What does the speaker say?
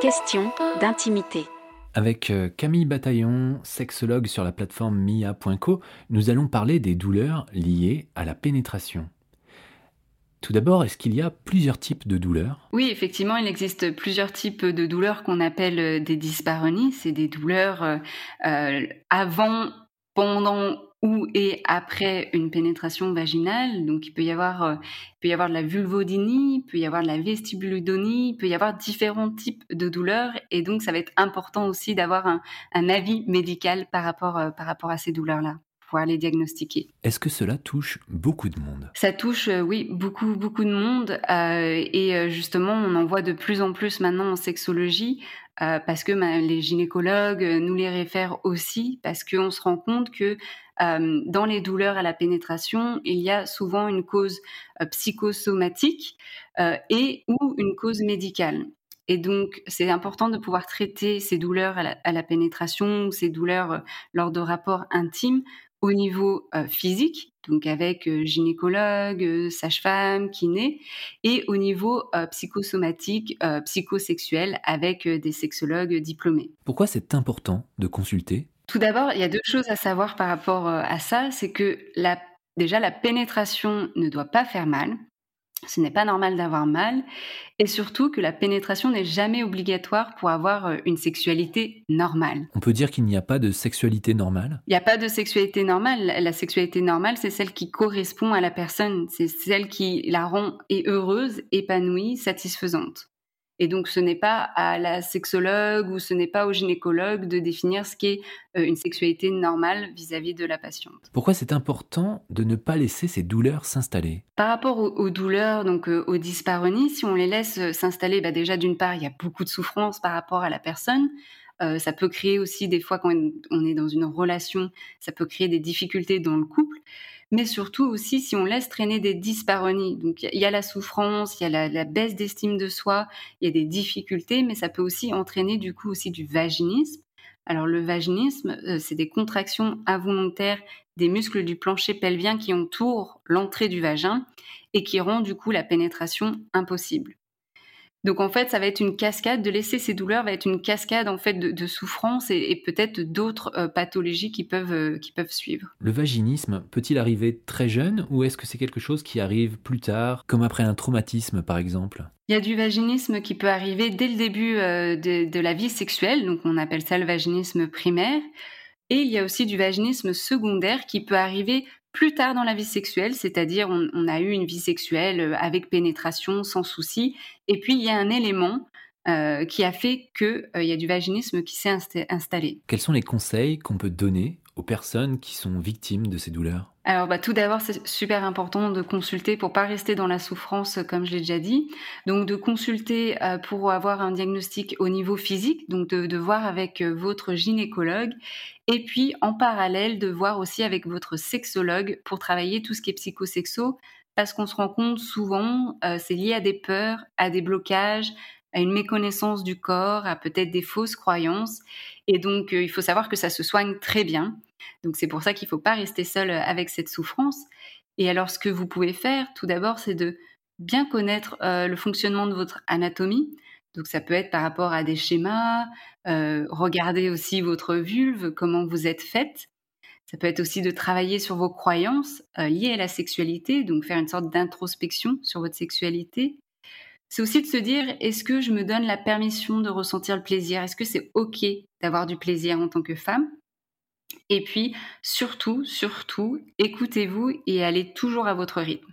Question d'intimité. Avec euh, Camille Bataillon, sexologue sur la plateforme mia.co, nous allons parler des douleurs liées à la pénétration. Tout d'abord, est-ce qu'il y a plusieurs types de douleurs? Oui, effectivement, il existe plusieurs types de douleurs qu'on appelle euh, des dyspareunies. C'est des douleurs euh, euh, avant, pendant ou et après une pénétration vaginale. Donc, il peut y avoir, euh, il peut y avoir de la vulvodynie, il peut y avoir de la vestibulodynie, il peut y avoir différents types de douleurs. Et donc, ça va être important aussi d'avoir un, un avis médical par rapport, euh, par rapport à ces douleurs-là pouvoir les diagnostiquer. Est-ce que cela touche beaucoup de monde? Ça touche, euh, oui, beaucoup, beaucoup de monde. et justement, on en voit de plus en plus maintenant en sexologie, parce que ben, les gynécologues nous les réfèrent aussi, parce qu'on se rend compte que euh, dans les douleurs à la pénétration, il y a souvent une cause euh, psychosomatique euh, et ou une cause médicale. Et donc, c'est important de pouvoir traiter ces douleurs à la, pénétration ces douleurs lors de rapports intimes au niveau physique, donc avec gynécologue, sage-femme, kiné, et au niveau psychosomatique, psychosexuel, avec des sexologues diplômés. Pourquoi c'est important de consulter Tout d'abord, il y a deux choses à savoir par rapport euh, à ça, c'est que la, déjà la pénétration ne doit pas faire mal. Ce n'est pas normal d'avoir mal. Et surtout que la pénétration n'est jamais obligatoire pour avoir euh, une sexualité normale. On peut dire qu'il n'y a pas de sexualité normale? Il n'y a pas de sexualité normale. La sexualité normale, c'est celle qui correspond à la personne. C'est celle qui la rend heureuse, épanouie, satisfaisante. Et donc, ce n'est pas à la sexologue ou ce n'est pas au gynécologue de définir ce qu'est euh, une sexualité normale vis-à-vis de la patiente. Pourquoi c'est important de ne pas laisser ces douleurs s'installer? Par rapport aux, douleurs, donc euh, aux dyspareunies, si on les laisse euh, s'installer, bah déjà d'une part, il y a beaucoup de souffrance par rapport à la personne. Euh, ça peut créer aussi des fois quand on est dans une relation, ça peut créer des difficultés dans le couple. Mais surtout aussi si on laisse traîner des dyspareunies. Donc il y, a- la souffrance, il y a la, la baisse d'estime de soi, il y a des difficultés, mais ça peut aussi entraîner du coup aussi du vaginisme. Alors le vaginisme, euh, c'est des contractions involontaires des muscles du plancher pelvien qui entourent l'entrée du vagin et qui rend du coup la pénétration impossible. Donc en fait, ça va être une cascade, de laisser ces douleurs va être une cascade en fait de, de souffrance et, et peut-être d'autres euh, pathologies qui peuvent, euh, qui peuvent suivre. Le vaginisme peut-il arriver très jeune ou est-ce que c'est quelque chose qui arrive plus tard, comme après un traumatisme par exemple? Il y a du vaginisme qui peut arriver dès le début euh, de, de la vie sexuelle, donc on appelle ça le vaginisme primaire. Et il y a aussi du vaginisme secondaire qui peut arriver plus tard dans la vie sexuelle, c'est-à-dire on, a eu une vie sexuelle euh, avec pénétration, sans souci, et puis il y a un élément euh, qui a fait qu'il y a du vaginisme qui s'est insta- installé. Quels sont les conseils qu'on peut donner personnes qui sont victimes de ces douleurs Alors, bah, tout d'abord, c'est super important de consulter pour pas rester dans la souffrance, euh, comme je l'ai déjà dit. Donc, de consulter euh, pour avoir un diagnostic au niveau physique, donc de, voir avec euh, votre gynécologue, et puis en parallèle de voir aussi avec votre sexologue pour travailler tout ce qui est psychosexo, parce qu'on se rend compte souvent, euh, c'est lié à des peurs, à des blocages, à une méconnaissance du corps, à peut-être des fausses croyances. Et donc, il faut savoir que ça se soigne très bien. Donc c'est pour ça qu'il ne faut pas rester seul euh, avec cette souffrance. Et alors ce que vous pouvez faire, tout d'abord, c'est de bien connaître euh, le fonctionnement de votre anatomie. Donc ça peut être par rapport à des schémas, euh, regarder aussi votre vulve, comment vous êtes faite. Ça peut être aussi de travailler sur vos croyances liées à la sexualité, donc faire une sorte d'introspection sur votre sexualité. C'est aussi de se dire, est-ce que je me donne la permission de ressentir le plaisir? Est-ce que c'est OK d'avoir du plaisir en tant que femme? Et puis, surtout, surtout, écoutez-vous et allez toujours à votre rythme.